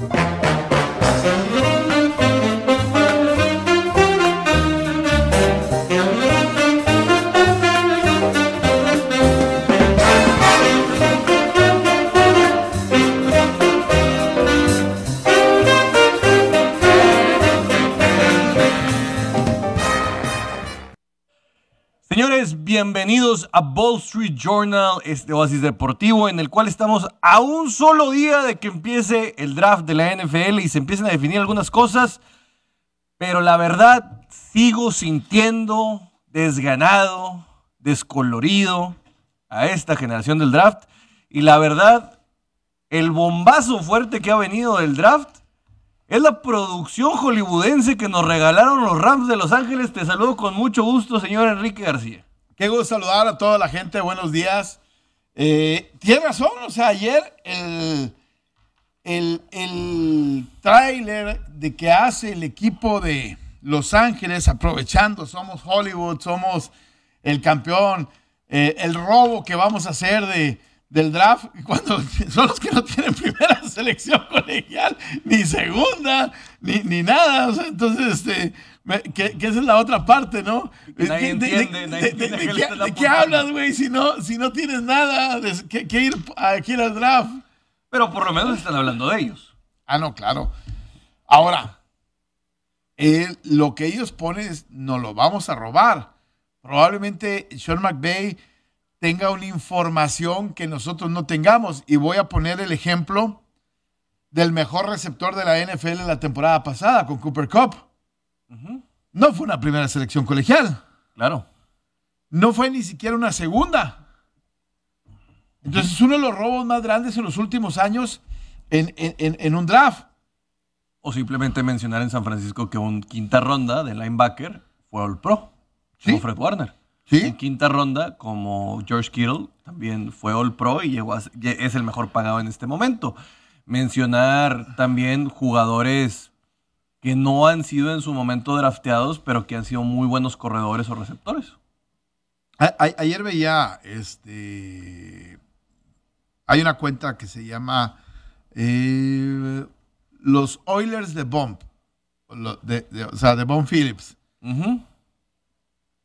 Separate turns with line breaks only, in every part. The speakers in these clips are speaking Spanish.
Thank you. Bienvenidos a Wall Street Journal, este oasis deportivo en el cual estamos a un solo día de que empiece el draft de la NFL y se empiecen a definir algunas cosas, pero la verdad sigo sintiendo desganado, descolorido a esta generación del draft y la verdad el bombazo fuerte que ha venido del draft es la producción hollywoodense que nos regalaron los Rams de Los Ángeles. Te saludo con mucho gusto, señor Enrique García.
Qué gusto saludar a toda la gente. Buenos días. Eh, Tienes razón, o sea, ayer el, el, el tráiler de que hace el equipo de Los Ángeles, aprovechando, somos Hollywood, somos el campeón, eh, el robo que vamos a hacer de, del draft, cuando son los que no tienen primera selección colegial, ni segunda, ni, ni nada. O sea, entonces, este, que, que esa es la otra parte, ¿no?
Nadie
¿De- qué- hablas, güey? Si no, si no tienes nada de- que, que ir a, que ir al draft.
Pero por lo menos están hablando de ellos.
Ah, no, claro. Ahora, él- lo que ellos ponen es, nos lo vamos a robar. Probablemente Sean McVay tenga una información que nosotros no tengamos. Y voy a poner el ejemplo del mejor receptor de la NFL en la temporada pasada, con Cooper Cup. No fue una primera selección colegial.
Claro.
No fue ni siquiera una segunda. Entonces es uno de los robos más grandes en los últimos años en, en- en- en un draft.
O simplemente mencionar en San Francisco que un quinta ronda de linebacker fue All Pro.
Sí.
Como Fred Warner.
Sí.
En quinta ronda, como George Kittle, también fue All Pro y llegó a es el mejor pagado en este momento. Mencionar también jugadores que no han sido en su momento drafteados, pero que han sido muy buenos corredores o receptores.
A- a- ayer veía, este, hay una cuenta que se llama eh, los Oilers de Bomb, lo- de- de- o sea, de Bomb Phillips,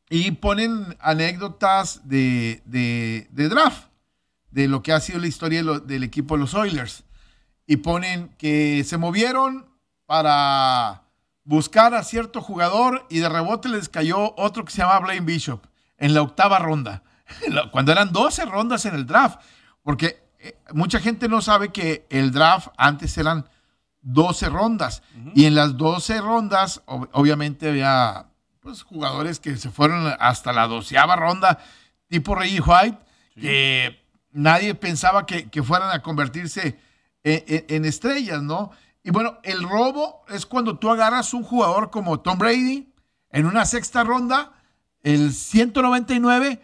y ponen anécdotas de, de- de draft, de lo que ha sido la historia lo- del equipo de los Oilers, y ponen que se movieron para buscar a cierto jugador y de rebote les cayó otro que se llama Blaine Bishop en la octava ronda, cuando eran 12 rondas en el draft, porque eh, mucha gente no sabe que el draft antes eran 12 rondas y en las 12 rondas ob- obviamente había pues, jugadores que se fueron hasta la doceava ronda, tipo Reggie White, que nadie pensaba que, que fueran a convertirse en, en- en estrellas, ¿no? Y bueno, el robo es cuando tú agarras un jugador como Tom Brady en una sexta ronda, el 199,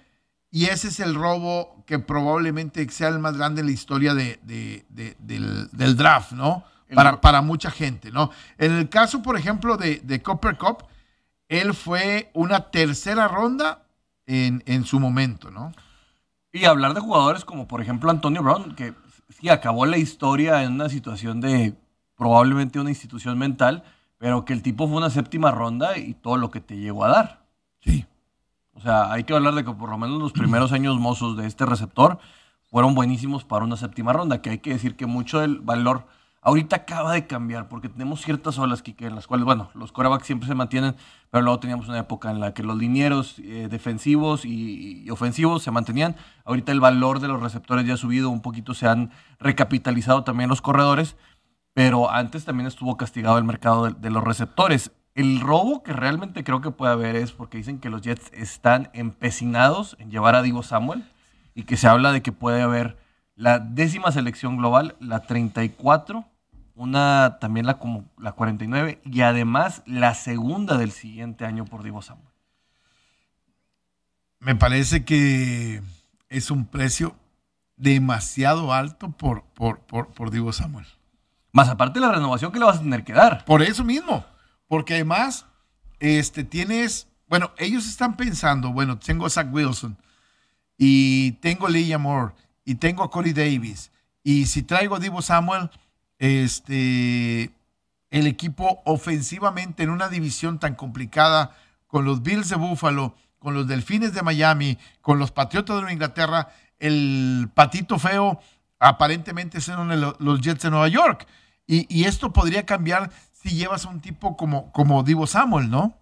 y ese es el robo que probablemente sea el más grande en la historia de, de- de- del, del draft, ¿no? Para, para mucha gente, ¿no? En el caso, por ejemplo, de, de Copper Cup, él fue una tercera ronda en, en su momento, ¿no?
Y hablar de jugadores como, por ejemplo, Antonio Brown, que sí acabó la historia en una situación de probablemente una institución mental, pero que el tipo fue una séptima ronda y todo lo que te llegó a dar.
Sí.
O sea, hay que hablar de que por lo menos los primeros años mozos de este receptor fueron buenísimos para una séptima ronda, que hay que decir que mucho del valor ahorita acaba de cambiar, porque tenemos ciertas olas, Kike, en las cuales, bueno, los corebacks siempre se mantienen, pero luego teníamos una época en la que los linieros eh, defensivos y, y ofensivos se mantenían. Ahorita el valor de los receptores ya ha subido, un poquito se han recapitalizado también los corredores, pero antes también estuvo castigado el mercado de, los receptores. El robo que realmente creo que puede haber es porque dicen que los Jets están empecinados en llevar a Divo Samuel y que se habla de que puede haber la décima selección global, la 34, una también la como la 49 y además la segunda del siguiente año por Divo Samuel.
Me parece que es un precio demasiado alto por, por, por, por Divo Samuel.
Más aparte de la renovación que le vas a tener que dar.
Por eso mismo. Porque además, este, tienes, bueno, ellos están pensando, bueno, tengo a Zach Wilson y tengo a Leia Moore y tengo a Corey Davis. Y si traigo a Divo Samuel, este, el equipo ofensivamente en una división tan complicada con los Bills de Buffalo, con los Delfines de Miami, con los Patriotas de Inglaterra, el patito feo aparentemente son los Jets de Nueva York. Y, esto podría cambiar si llevas a un tipo como, como Divo Samuel, ¿no?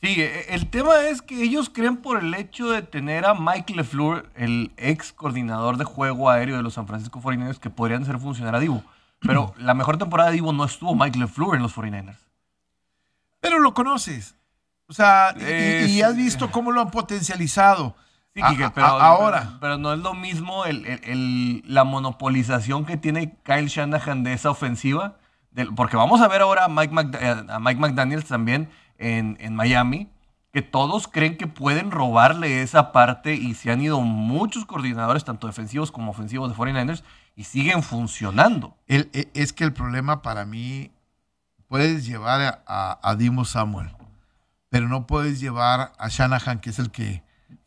Sí, e, el tema es que ellos creen por el hecho de tener a Mike LeFleur, el ex coordinador de juego aéreo de los San Francisco 49ers, que podrían hacer funcionar a Divo. Pero la mejor temporada de Divo no estuvo Mike LeFleur en los 49ers.
Pero lo conoces. O sea, y, has visto cómo lo han potencializado.
Sí, pero, ahora. Pero, no es lo mismo el, la monopolización que tiene Kyle Shanahan de esa ofensiva. porque vamos a ver ahora a Mike, eh, a Mike McDaniels también en, en, Miami, que todos creen que pueden robarle esa parte y se han ido muchos coordinadores, tanto defensivos como ofensivos de 49ers, y siguen funcionando.
E, es que el problema para mí, puedes llevar a, a Dimo Samuel, pero no puedes llevar a Shanahan, que es el que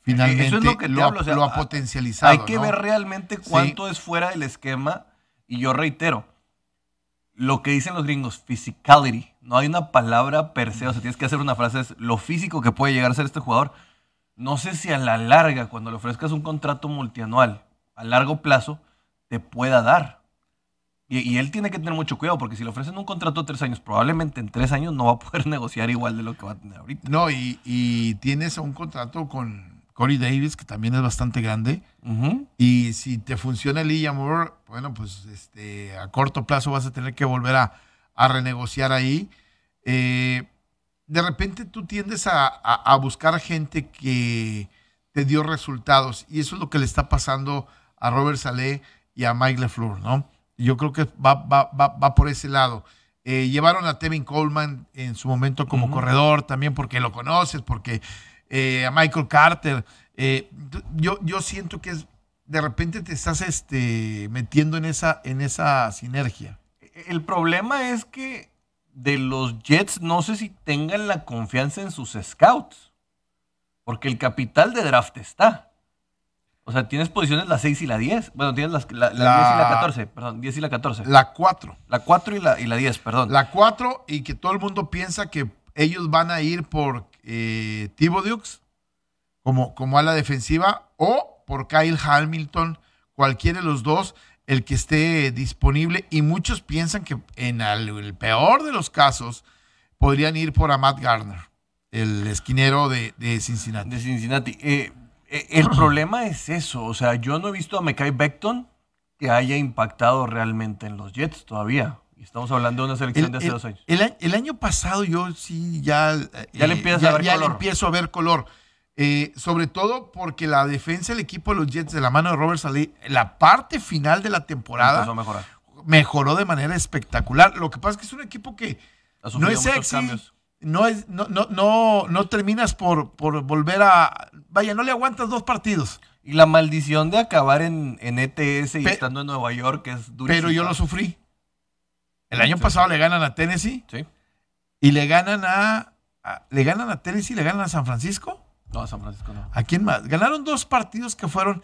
finalmente Eso es lo, que lo, ha potencializado.
Hay que ver realmente cuánto es fuera del esquema. Y yo reitero, lo que dicen los gringos, physicality. No hay una palabra per se, o sea, tienes que hacer una frase, es lo físico que puede llegar a ser este jugador. No sé si a la larga, cuando le ofrezcas un contrato multianual, a largo plazo, te pueda dar. Y, él tiene que tener mucho cuidado, porque si le ofrecen un contrato de tres años, probablemente en tres años no va a poder negociar igual de lo que va a tener ahorita.
No, y, y tienes un contrato con Corey Davis, que también es bastante grande. Y si te funciona el Moore, bueno, pues este, a corto plazo vas a tener que volver a, renegociar ahí. Eh, de repente tú tiendes a, buscar gente que te dio resultados. Y eso es lo que le está pasando a Robert Saleh y a Mike LeFleur, ¿no? Yo creo que va, va, por ese lado. Eh, llevaron a Tevin Coleman en su momento como corredor también porque lo conoces, porque eh, a Michael Carter. Eh, yo, yo siento que es, de repente te estás este, metiendo en esa, en esa sinergia.
El problema es que de los Jets no sé si tengan la confianza en sus scouts. Porque el capital de draft está. O sea, tienes posiciones la 6 y la 10. Bueno, tienes las, la, 10 y la 14. Perdón, 10 y la 14.
La 4.
La 4 y la, y la 10, perdón.
La 4 y que todo el mundo piensa que ellos van a ir por eh, Dukes como, como a la defensiva o por Kyle Hamilton, cualquiera de los dos, el que esté disponible. Y muchos piensan que en el, peor de los casos podrían ir por a Matt Garner, el esquinero de, Cincinnati.
De Cincinnati. Eh, eh, el problema es eso. O sea, yo no he visto a Mekai Beckton que haya impactado realmente en los Jets todavía. Estamos hablando de una selección de hace dos años.
El, año pasado yo sí ya,
ya, le, eh, a ver
ya le empiezo a ver color. Eh, sobre todo porque la defensa del equipo de los Jets de la mano de Robert Saleh, la parte final de la temporada mejoró de manera espectacular. Lo que pasa es que es un equipo que no es sexy, no, es, no, no, no, no terminas por, por volver a... Vaya, no le aguantas dos partidos.
Y la maldición de acabar en, en ETS y estando en Nueva York es
durísimo. Pero yo lo sufrí. El año pasado le ganan a Tennessee.
Sí.
Y le ganan a, a, Le ganan a Tennessee, le ganan a San Francisco.
No, a San Francisco no.
¿A quién más? Ganaron dos partidos que fueron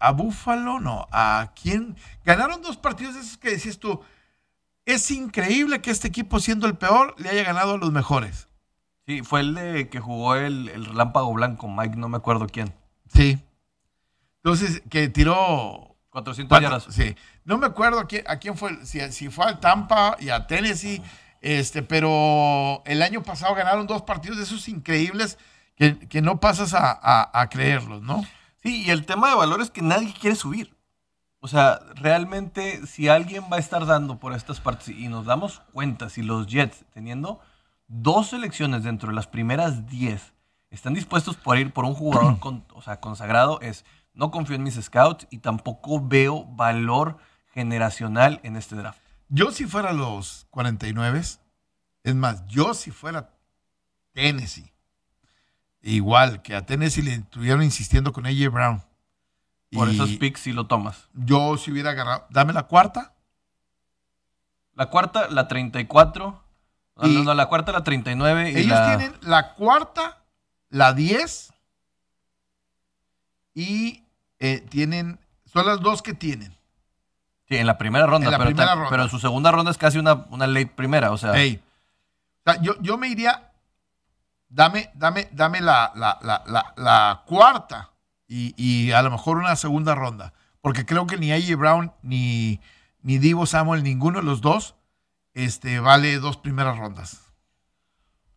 a Búfalo, no. ¿A quién? Ganaron dos partidos de esos que decís tú. Es increíble que este equipo, siendo el peor, le haya ganado a los mejores.
Sí, fue el de que jugó el, el relámpago blanco, Mike, no me acuerdo quién.
Sí. Entonces, que tiró.
400 yardas.
Sí. No me acuerdo a quién, a quién fue, si, si fue al Tampa y a Tennessee, este, pero el año pasado ganaron dos partidos de esos increíbles que, no pasas a, creerlos, ¿no?
Sí, y el tema de valor es que nadie quiere subir. O sea, realmente si alguien va a estar dando por estas partes y nos damos cuenta, si los Jets teniendo dos selecciones dentro de las primeras 10 están dispuestos por ir por un jugador o sea, consagrado, es no confío en mis scouts y tampoco veo valor generacional en este draft.
Yo si fuera los 49, es más, yo si fuera Tennessee, Igual que a Tennessee le estuvieron insistiendo con AJ Brown.
Por esos picks si lo tomas.
Yo si hubiera agarrado. Dame la cuarta.
La cuarta, la 34. No, y no, la cuarta, la 39.
ellos tienen la cuarta, la 10. Y eh, tienen. Son las dos que tienen.
Sí, en la primera ronda,
En la
pero,
primera
ta-
ronda.
pero su segunda ronda es casi una, una late primera, o sea,
Ey. O sea, yo, yo me iría, dame, dame, dame la, la, la, la, la cuarta y, y a lo mejor una segunda ronda. Porque creo que ni A.J. Brown ni, ni Divo Samuel, ninguno de los dos, este, vale dos primeras rondas.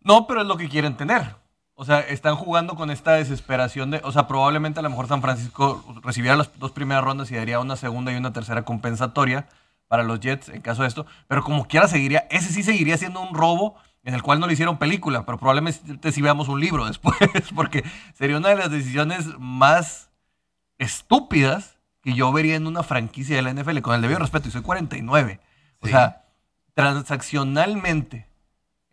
No, pero es lo que quieren tener. O sea, están jugando con esta desesperación de. O sea, probablemente a lo mejor San Francisco recibiera las dos primeras rondas y daría una segunda y una tercera compensatoria para los Jets en caso de esto. Pero como quiera, seguiría. Ese sí seguiría siendo un robo en el cual no le hicieron película, pero probablemente sí veamos un libro después, porque sería una de las decisiones más estúpidas que yo vería en una franquicia de la NFL, con el debido respeto, y soy 49. O
Sí.
sea, transaccionalmente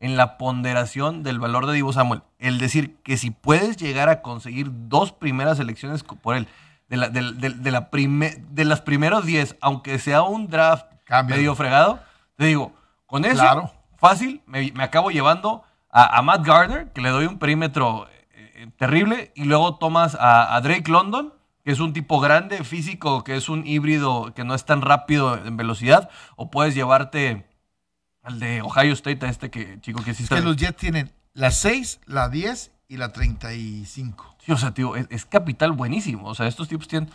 en la ponderación del valor de Divo Samuel. El decir que si puedes llegar a conseguir dos primeras elecciones por él, de, la, de, de- de la prime- de las primeros 10, aunque sea un draft medio fregado, te digo, con eso,
Claro.
fácil, me, me acabo llevando a, a Matt Gardner, que le doy un perímetro eh, eh, terrible, y luego tomas a, a Drake London, que es un tipo grande, físico, que es un híbrido que no es tan rápido en velocidad, o puedes llevarte al de Ohio State, a este que, chico que sí
Es
está...
que los Jets tienen la 6, la 10 y la 35.
Sí, o sea, tío, es, es capital buenísimo. O sea, estos tipos tienen.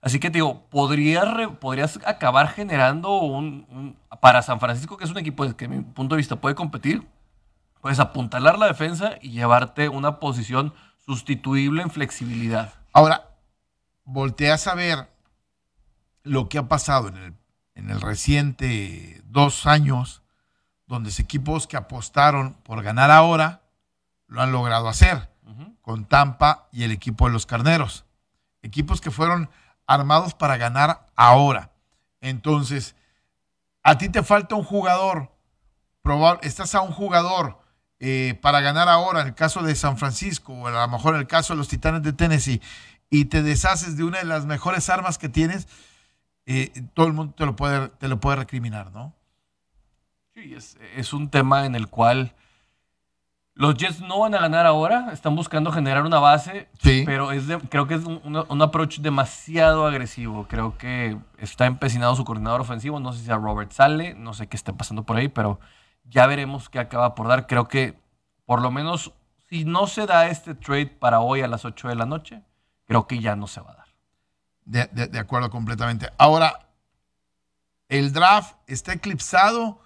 Así que, digo, podrías, podrías acabar generando un, un- Para San Francisco, que es un equipo que, a mi punto de vista, puede competir, puedes apuntalar la defensa y llevarte una posición sustituible en flexibilidad.
Ahora, volteas a ver lo que ha pasado en el, en el reciente dos años, donde los equipos que apostaron por ganar ahora lo han logrado hacer, con Tampa y el equipo de los Carneros. Equipos que fueron armados para ganar ahora. Entonces, a ti te falta un jugador, estás a un jugador eh, para ganar ahora, en el caso de San Francisco, o a lo mejor en el caso de los Titanes de Tennessee, y te deshaces de una de las mejores armas que tienes, eh, todo el mundo te lo puede, te lo puede recriminar, ¿no?
Sí, es, es un tema en el cual los Jets no van a ganar ahora, están buscando generar una base,
Sí.
pero es de- creo que es un, un- approach demasiado agresivo. Creo que está empecinado su coordinador ofensivo, no sé si sea Robert Sale, no sé qué esté pasando por ahí, pero ya veremos qué acaba por dar. Creo que por lo menos si no se da este trade para hoy a las 8 de la noche, creo que ya no se va a dar.
De, de- de acuerdo completamente. Ahora, el draft está eclipsado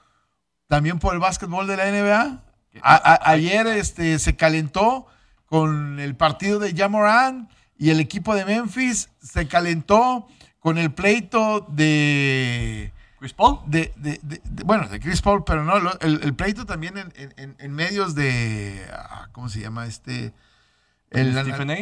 también por el básquetbol de la NBA. A- a- ayer este, se calentó con el partido de Jamoran y el equipo de Memphis se calentó con el pleito de,
Chris Paul,
de, de- de- de- bueno, de Chris Paul, pero no, lo- el, el pleito también en, en- en- en medios de, ah, ¿cómo se llama este? El,
Stephen A,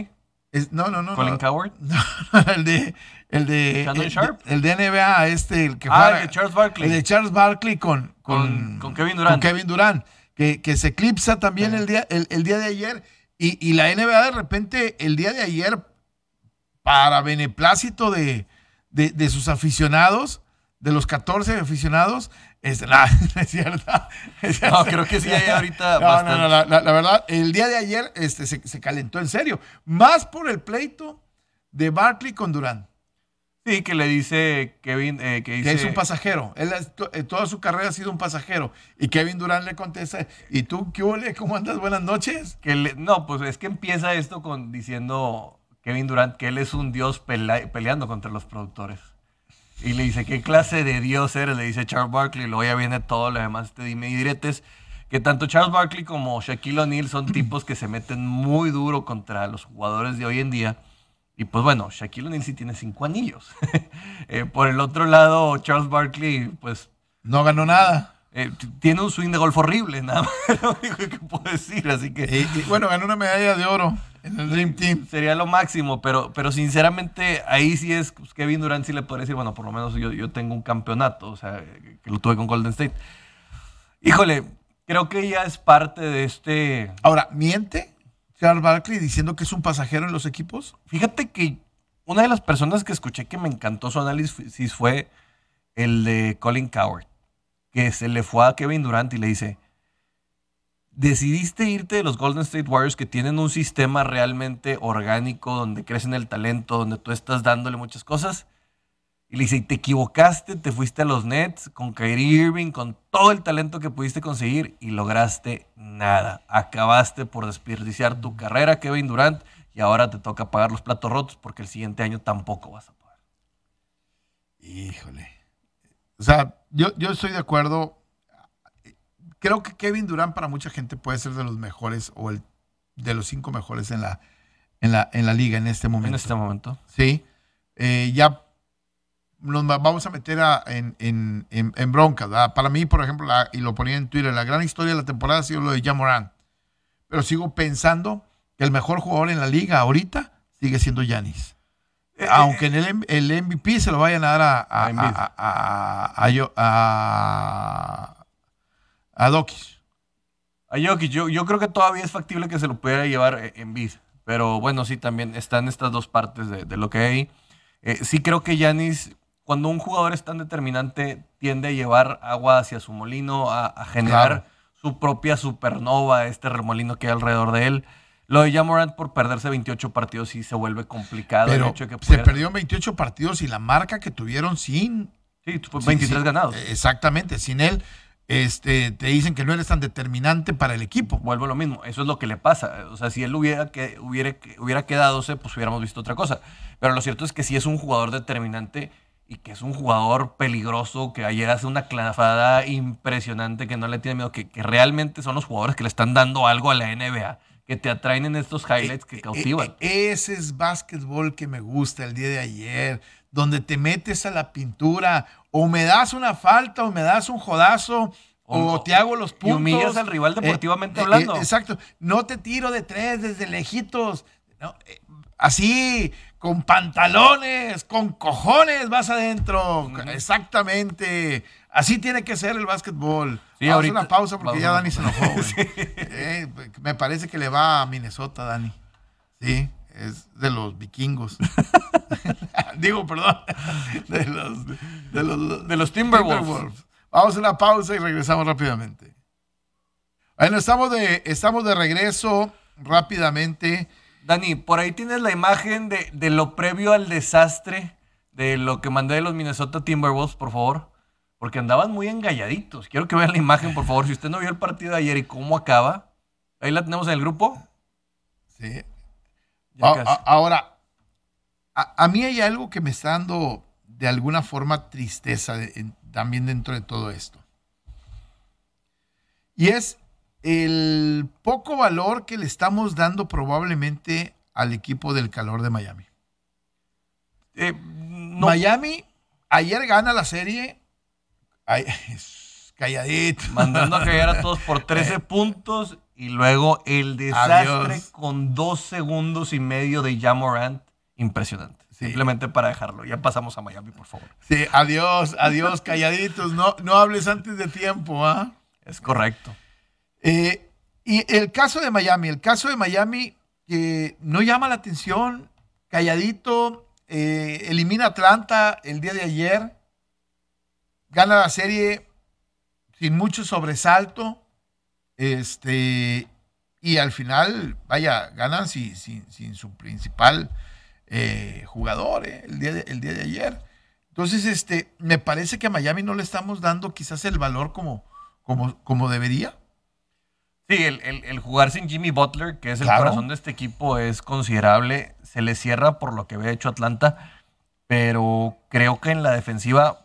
es- no, no, no.
Colin
no.
Coward.
No, el de el de el,
Sharp.
de- el de NBA este el que
Ah, el de Charles Barkley.
el de Charles Barkley con con,
Con- con Kevin Durant.
con Kevin Durant, que, que se eclipsa también
Sí.
el día el, el día de ayer y, y la NBA de repente el día de ayer para beneplácito de, de, de sus aficionados de los 14 aficionados este, nah, es cierto.
No, creo que sí hay ahorita
No, no,
bastante.
no, la, la- la verdad, el día de ayer este, se, se calentó en serio. Más por el pleito de Barkley con Durán,
Sí, que le dice Kevin, eh, que
que
dice...
es un pasajero. Él eh, toda su carrera ha sido un pasajero. Y Kevin Durán le contesta, ¿y tú qué ole? ¿Cómo andas? Buenas noches.
que le- no, pues es que empieza esto con diciendo Kevin Durant que él es un dios peleando contra los productores. Y le dice, ¿qué clase de dios eres? Le dice Charles Barkley. Luego ya viene todo lo demás, este dime y diretes. Que tanto Charles Barkley como Shaquille O'Neal son tipos que se meten muy duro contra los jugadores de hoy en día. Y pues bueno, Shaquille O'Neal sí tiene cinco anillos. Eh, por el otro lado, Charles Barkley, pues
No ganó nada.
eh, tiene un swing de golf horrible, nada más lo único que puedo decir. Así que
Y, y, bueno, ganó una medalla de oro en el Dream Team.
sería lo máximo, pero, pero sinceramente ahí sí es pues, Kevin Durant sí le podría decir, bueno, por lo menos yo, yo tengo un campeonato, o sea, que lo tuve con Golden State. Híjole, creo que ya es parte de este...
Ahora, ¿miente Charles Barkley diciendo que es un pasajero en los equipos?
Fíjate que una de las personas que escuché que me encantó su análisis fue el de Colin Coward, que se le fue a Kevin Durant y le dice, decidiste irte de los Golden State Warriors que tienen un sistema realmente orgánico, donde crecen el talento, donde tú estás dándole muchas cosas, Y le dice, te equivocaste, te fuiste a los Nets con Kyrie Irving, con todo el talento que pudiste conseguir y lograste nada. Acabaste por desperdiciar tu carrera, Kevin Durant, y ahora te toca pagar los platos rotos porque el siguiente año tampoco vas a poder.
Híjole. O sea, yo, yo estoy de acuerdo. Creo que Kevin Durant para mucha gente puede ser de los mejores o el, de los cinco mejores en la, en la, en la liga en este momento.
En este momento.
Sí. Eh, ya nos vamos a meter en, en, en, broncas. Para mí, por ejemplo, y lo ponía en Twitter, la gran historia de la temporada ha sido lo de Jamoran. Pero sigo pensando que el mejor jugador en la liga ahorita sigue siendo Yanis. Eh, Aunque en el, el, MVP se lo vayan a dar a, a, a, a, a, Dokis.
A Jokic, yo, yo creo que todavía es factible que se lo pudiera llevar en bid. Pero bueno, sí, también están estas dos partes de, de lo que hay. Eh, sí creo que Yanis cuando un jugador es tan determinante, tiende a llevar agua hacia su molino, a, generar su propia supernova, este remolino que hay alrededor de él. Lo de Jamorant por perderse 28 partidos sí se vuelve complicado.
Pero hecho que se perdió 28 partidos y la marca que tuvieron sin...
Sí, 23 ganados.
Exactamente, sin él este, te dicen que no eres tan determinante para el equipo.
Vuelvo a lo mismo, eso es lo que le pasa. O sea, si él hubiera, que, hubiera, hubiera quedado, pues hubiéramos visto otra cosa. Pero lo cierto es que si es un jugador determinante y que es un jugador peligroso, que ayer hace una clavada impresionante, que no le tiene miedo, que, realmente son los jugadores que le están dando algo a la NBA, que te atraen en estos highlights que eh, eh, cautivan.
Eh, ese es básquetbol que me gusta el día de ayer, donde te metes a la pintura, o me das una falta, o me das un jodazo, o, te hago los puntos. Y
humillas al rival deportivamente hablando.
exacto. No te tiro de tres desde lejitos. así, con pantalones, con cojones vas adentro. Exactamente. Así tiene que ser el básquetbol. Sí, Vamos una pausa porque ya Dani se enojó. Eh, me parece que le va a Minnesota, Dani. Sí, es de los vikingos. Digo, perdón. De los,
de los, Timberwolves.
Vamos a una pausa y regresamos rápidamente. Bueno, estamos de, estamos de regreso rápidamente.
Dani, por ahí tienes la imagen de, lo previo al desastre de lo que mandé de los Minnesota Timberwolves, por favor. Porque andaban muy engalladitos. Quiero que vean la imagen, por favor. Si usted no vio el partido de ayer y cómo acaba, ahí la tenemos en el grupo.
Sí. ahora, a, mí hay algo que me está dando de alguna forma tristeza también dentro de todo esto. Y es el poco valor que le estamos dando probablemente al equipo del calor de Miami. Eh, Miami ayer gana la serie calladito.
Mandando a callar a todos por 13 puntos y luego el desastre con dos segundos y medio de Jamorant. Impresionante. Simplemente para dejarlo. Ya pasamos a Miami, por favor.
Sí, adiós, adiós, calladitos. No, no hables antes de tiempo, ¿ah?
Es correcto.
Eh, y el caso de Miami, el caso de Miami que no llama la atención, calladito, eh, elimina Atlanta el día de ayer, gana la serie sin mucho sobresalto, este, y al final, vaya, ganan sin, sin, su principal eh, jugador el, día de, el día de ayer. Entonces, este, me parece que a Miami no le estamos dando quizás el valor como, como, como debería.
Sí, el, jugar sin Jimmy Butler, que es el corazón de este equipo, es considerable. Se le cierra por lo que había hecho Atlanta, pero creo que en la defensiva,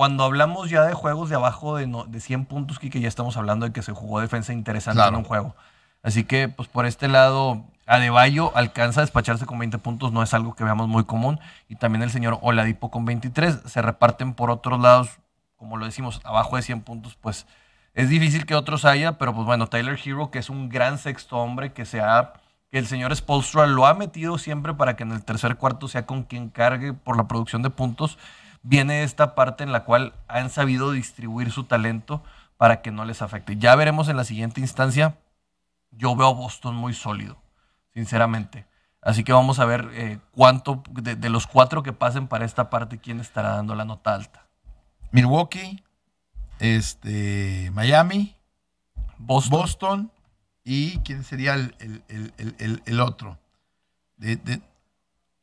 cuando hablamos ya de juegos de abajo de, de 100 puntos, que ya estamos hablando de que se jugó defensa interesante en un juego. Así que, pues por este lado, Adebayo alcanza a despacharse con 20 puntos, no es algo que veamos muy común. Y también el señor Oladipo con 23. Se reparten por otros lados, como lo decimos, abajo de 100 puntos, pues es difícil que otros haya, pero pues bueno, Tyler Hero, que es un gran sexto hombre, que se ha, que el señor Spolstra lo ha metido siempre para que en el tercer cuarto sea con quien cargue por la producción de puntos, viene esta parte en la cual han sabido distribuir su talento para que no les afecte. Ya veremos en la siguiente instancia. Yo veo a Boston muy sólido, sinceramente. Así que vamos a ver eh, cuánto, de, de los cuatro que pasen para esta parte, quién estará dando la nota alta.
Milwaukee, este, Miami, Boston. y quién sería el, otro.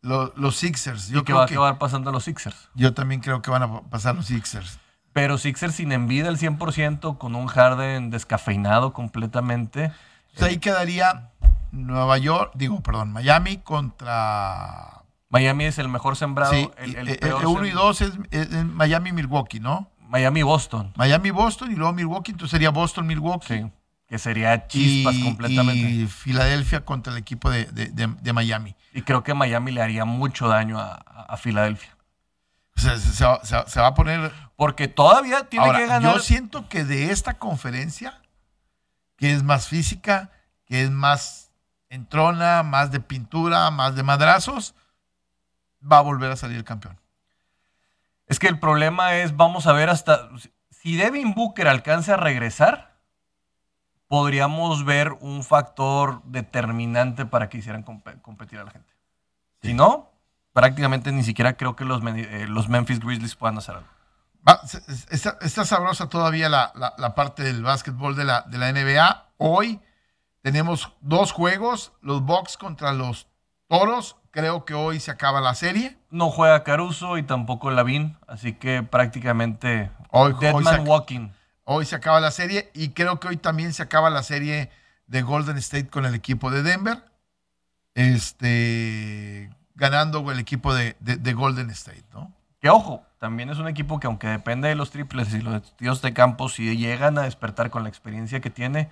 Lo- los Sixers.
y
Yo
que
creo
va a
que,
acabar pasando a los Sixers.
yo también creo que van a pasar los Sixers.
Pero Sixers sin envidia al 100%, con un Harden descafeinado completamente.
Entonces ahí quedaría Nueva York, digo, perdón, Miami contra.
Miami es el mejor sembrado.
Sí,
el, el
eh, eh,
peor
uno y
sem-
dos es, es- es Miami Milwaukee, ¿no?
Miami Boston.
Miami Boston y luego Milwaukee, entonces sería Boston Milwaukee.
Sí. Que sería chispas
y,
completamente. Y,
y Filadelfia contra el equipo de, de- de- de Miami.
creo que Miami le haría mucho daño a, Filadelfia.
Se, se va, se va- se va a poner.
Porque todavía tiene
Ahora,
que ganar.
yo siento que de esta conferencia, que es más física, que es más entrona, más de pintura, más de madrazos, va a volver a salir el campeón.
Es que el problema es, vamos a ver hasta. Si Devin Booker alcanza a regresar, podríamos ver un factor determinante para que hicieran compe- competir a la gente. Si no, prácticamente ni siquiera creo que los, eh, los Memphis Grizzlies puedan hacer algo.
Va, está, está sabrosa todavía la, la- la parte del básquetbol de la, de la NBA. Hoy tenemos dos juegos, los Bucks contra los Toros. Creo que hoy se acaba la serie.
No juega Caruso y tampoco Lavin, así que prácticamente
Hoy,
Dead
hoy
Man
se,
Walking.
Hoy se acaba la serie y creo que hoy también se acaba la serie de Golden State con el equipo de Denver. Este, ganando el equipo de, de- de Golden State, ¿no?
Que ojo, también es un equipo que aunque depende de los triples y los tiros de campo, si llegan a despertar con la experiencia que tiene,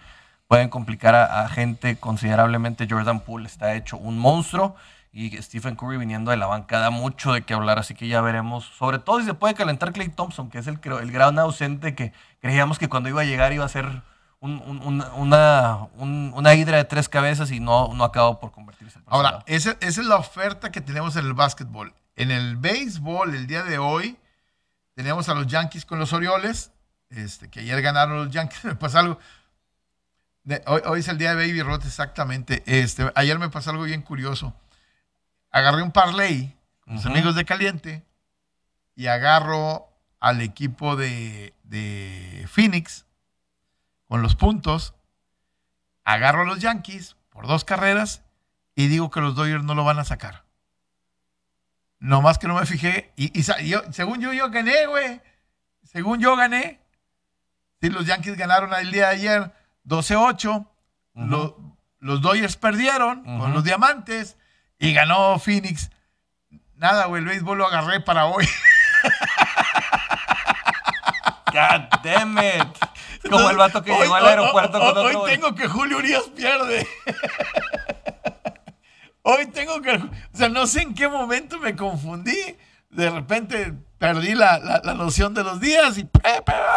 pueden complicar a, a gente considerablemente. Jordan Poole está hecho un monstruo y Stephen Curry viniendo de la banca da mucho de qué hablar, así que ya veremos. Sobre todo si se puede calentar Clay Thompson, que es el, el gran ausente que creíamos que cuando iba a llegar iba a ser un- un- un- una, un- una hidra de tres cabezas y no, no acabó por convertirse. en
Ahora, esa, es la oferta que tenemos en el básquetbol. En el béisbol, el día de hoy, tenemos a los Yankees con los Orioles, este, que ayer ganaron los Yankees. Me pasa algo. hoy, hoy es el día de Baby Roth, exactamente. Este, ayer me pasó algo bien curioso. Agarré un parlay con los
Ujú.
amigos de Caliente y agarro al equipo de, de Phoenix con los puntos. Agarro a los Yankees por dos carreras y digo que los Dodgers no lo van a sacar. Nomás que no me fijé. Y, yo- según yo, yo gané, güey. Según yo gané. Sí, los Yankees ganaron el día de ayer 12-8.
Ujú.
Lo- los Dodgers perdieron con los Diamantes y ganó Phoenix. Nada, güey, el béisbol lo agarré para hoy.
God damn it. Como el vato que
Hoy-
llegó al aeropuerto
hoy-
con otro.
Hoy tengo que Julio Urias pierde. hoy tengo que. O sea, no sé en qué momento me confundí. De repente perdí la, la- la noción de los días y.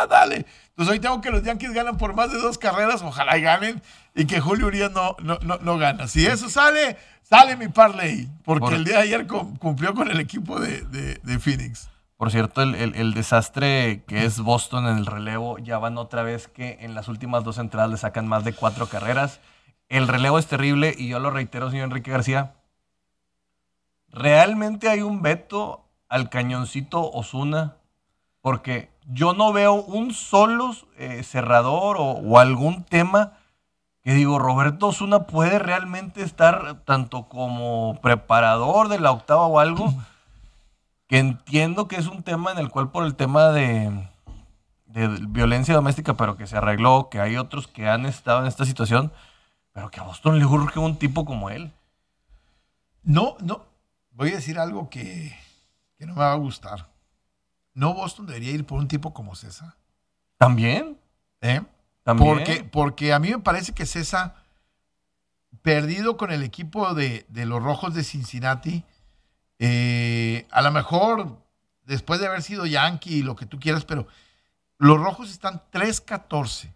dale. Entonces hoy tengo que los Yankees ganan por más de dos carreras. Ojalá y ganen. Y que Julio Urias no, no, no, no gana. Si eso sale, sale mi parlay. Porque
Por-
el día de ayer cum- cumplió con el equipo de, de- de Phoenix.
Por cierto, el, el- el desastre que es Boston en el relevo, ya van otra vez que en las últimas dos entradas le sacan más de cuatro carreras. El relevo es terrible y yo lo reitero, señor Enrique García. Realmente hay un veto al cañoncito Osuna, porque yo no veo un solo eh, cerrador o, o algún tema que digo, Roberto Osuna puede realmente estar tanto como preparador de la octava o algo que entiendo que es un tema en el cual por el tema de, de violencia doméstica, pero que se arregló, que hay otros que han estado en esta situación, pero que a Boston le urge un tipo como él.
No, no. Voy a decir algo que, que no me va a gustar. No, Boston debería ir por un tipo como César.
¿También?
¿eh?
¿También?
Porque, porque a mí me parece que César, perdido con el equipo de, de los Rojos de Cincinnati, eh, a lo mejor después de haber sido Yankee y lo que tú quieras, pero los Rojos están 3-14.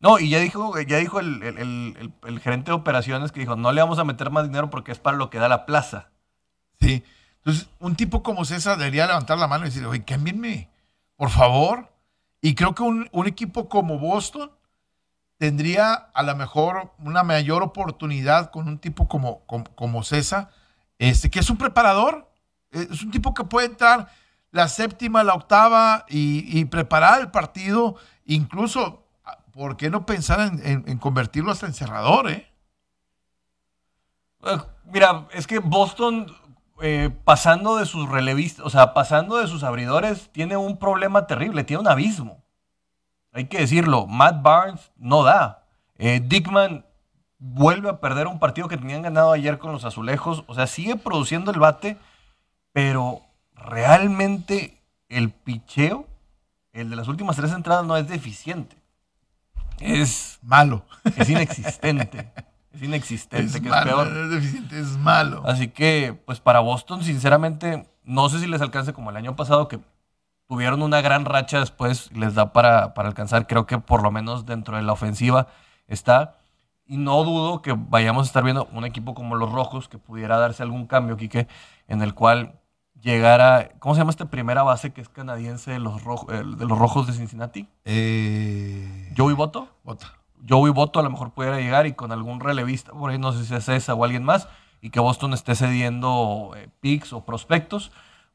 No, y ya dijo, ya dijo el, el- el- el- el gerente de operaciones que dijo, no le vamos a meter más dinero porque es para lo que da la plaza.
Sí. Entonces, un tipo como César debería levantar la mano y decir, oye, cámbienme, por favor. Y creo que un, un equipo como Boston tendría a lo mejor una mayor oportunidad con un tipo como, como, como César, este, que es un preparador, eh, es un tipo que puede entrar la séptima, la octava y, preparar el partido, incluso, ¿por qué no pensar en, en- en convertirlo hasta en cerrador? Eh?
Eh, Mira, es que Boston, eh, pasando de sus relevistas, o sea, pasando de sus abridores, tiene un problema terrible, tiene un abismo. Hay que decirlo, Matt Barnes no da. Eh, Dickman vuelve a perder un partido que tenían ganado ayer con los azulejos. O sea, sigue produciendo el bate, pero realmente el picheo, el de las últimas tres entradas, no es deficiente. Es,
Malo.
es inexistente. Es inexistente,
Es
que es peor.
es deficiente, es malo.
Así que, pues para Boston, sinceramente, no sé si les alcance como el año pasado, que tuvieron una gran racha después, les da para, para alcanzar. Creo que por lo menos dentro de la ofensiva está. Y no dudo que vayamos a estar viendo un equipo como los Rojos, que pudiera darse algún cambio, Quique, en el cual llegara. ¿Cómo se llama este primera base que es canadiense de los, Rojos, de los Rojos de Cincinnati?
Eh,
Joey Boto.
Bota.
Joey Boto a lo mejor pudiera llegar y con algún relevista, por ahí no sé si es esa o alguien más, y que Boston esté cediendo eh, picks o prospectos,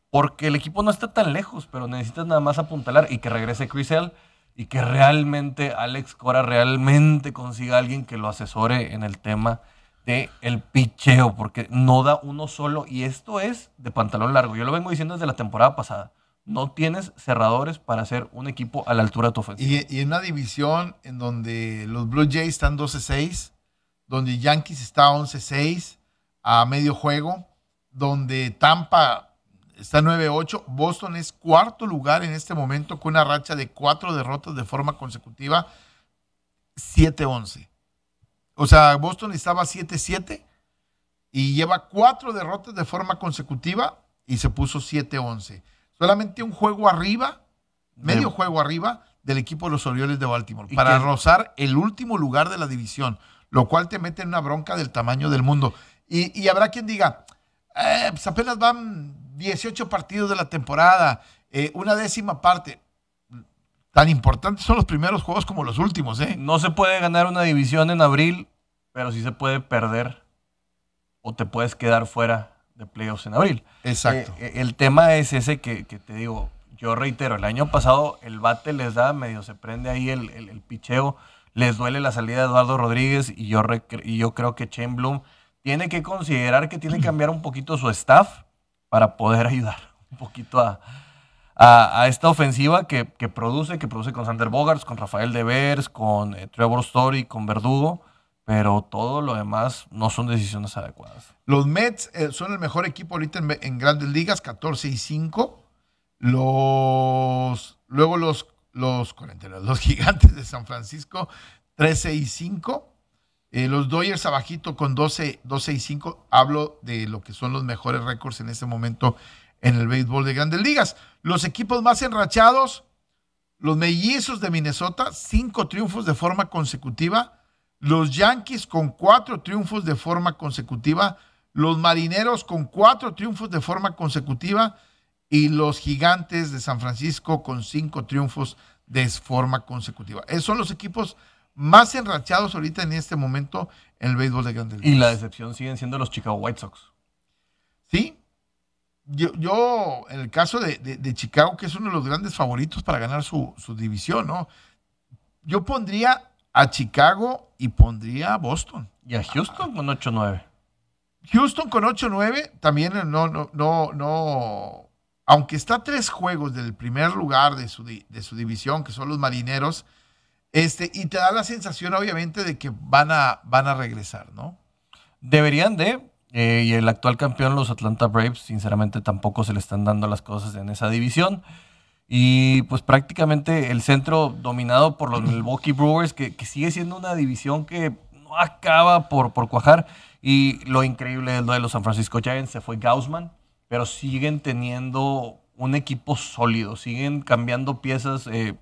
porque el equipo no está tan lejos, pero necesitas nada más apuntalar y que regrese Chris Hill y que realmente Alex Cora realmente consiga alguien que lo asesore en el tema de el picheo, porque no da uno solo, y esto es de pantalón largo. Yo lo vengo diciendo desde la temporada pasada. No tienes cerradores para hacer un equipo a la altura de tu ofensiva.
Y, en una división en donde los Blue Jays están 12-6, donde Yankees está 11-6 a medio juego, donde Tampa está 9-8, Boston es cuarto lugar en este momento con una racha de cuatro derrotas de forma consecutiva, 7-11. O sea, Boston estaba 7-7 y lleva cuatro derrotas de forma consecutiva y se puso 7-11. Solamente un juego arriba, medio juego arriba del equipo de los Orioles de Baltimore
¿Y
para
qué?
rozar el último lugar de la división, lo cual te mete en una bronca del tamaño del mundo. Y, y habrá quien diga, "Eh, pues apenas van 18 partidos de la temporada, eh, una décima parte. Tan importantes son los primeros juegos como los últimos, ¿eh?
No se puede ganar una división en abril, pero sí se puede perder o te puedes quedar fuera de playoffs en abril.
Exacto.
Eh, eh, el tema es ese que, que te digo, yo reitero, el año pasado el bate les da, medio se prende ahí el, el- el picheo, les duele la salida de Eduardo Rodríguez y yo, y yo creo que Shane Bloom tiene que considerar que tiene que cambiar un poquito su staff para poder ayudar un poquito a, a, a esta ofensiva que, que produce, que produce con Sander Bogarts, con Rafael Devers, con eh, Trevor Story, con Verdugo, pero todo lo demás no son decisiones adecuadas.
Los Mets eh, son el mejor equipo ahorita en, grandes ligas, 14 y 5. Los, luego los, los, 49, los gigantes de San Francisco, 13 y 5. Eh, los Dodgers abajito con 12, 12 y 5. Hablo de lo que son los mejores récords en este momento en el béisbol de grandes ligas. Los equipos más enrachados, los mellizos de Minnesota, cinco triunfos de forma consecutiva. Los Yankees con cuatro triunfos de forma consecutiva. Los Marineros con cuatro triunfos de forma consecutiva. Y los Gigantes de San Francisco con cinco triunfos de forma consecutiva. Esos son los equipos más enrachados ahorita en este momento en el béisbol de grandes
Y la
ligas.
decepción siguen siendo los Chicago White Sox.
Sí. Yo, yo, en el caso de, de- de Chicago, que es uno de los grandes favoritos para ganar su, su división, ¿no? Yo pondría a Chicago y pondría a Boston.
Y a Houston con 8-9.
Houston con 8-9, también no, no, no, no. Aunque está tres juegos del primer lugar de su, de su división, que son los marineros, este, y te da la sensación, obviamente, de que van a, van a regresar, ¿no?
Deberían de. eh, y el actual campeón, los Atlanta Braves, sinceramente tampoco se le están dando las cosas en esa división. Y pues prácticamente el centro dominado por los Milwaukee Brewers, que, que sigue siendo una división que no acaba por, por cuajar. Y lo increíble lo de los San Francisco Giants, se fue Gaussman, pero siguen teniendo un equipo sólido, siguen cambiando piezas eh,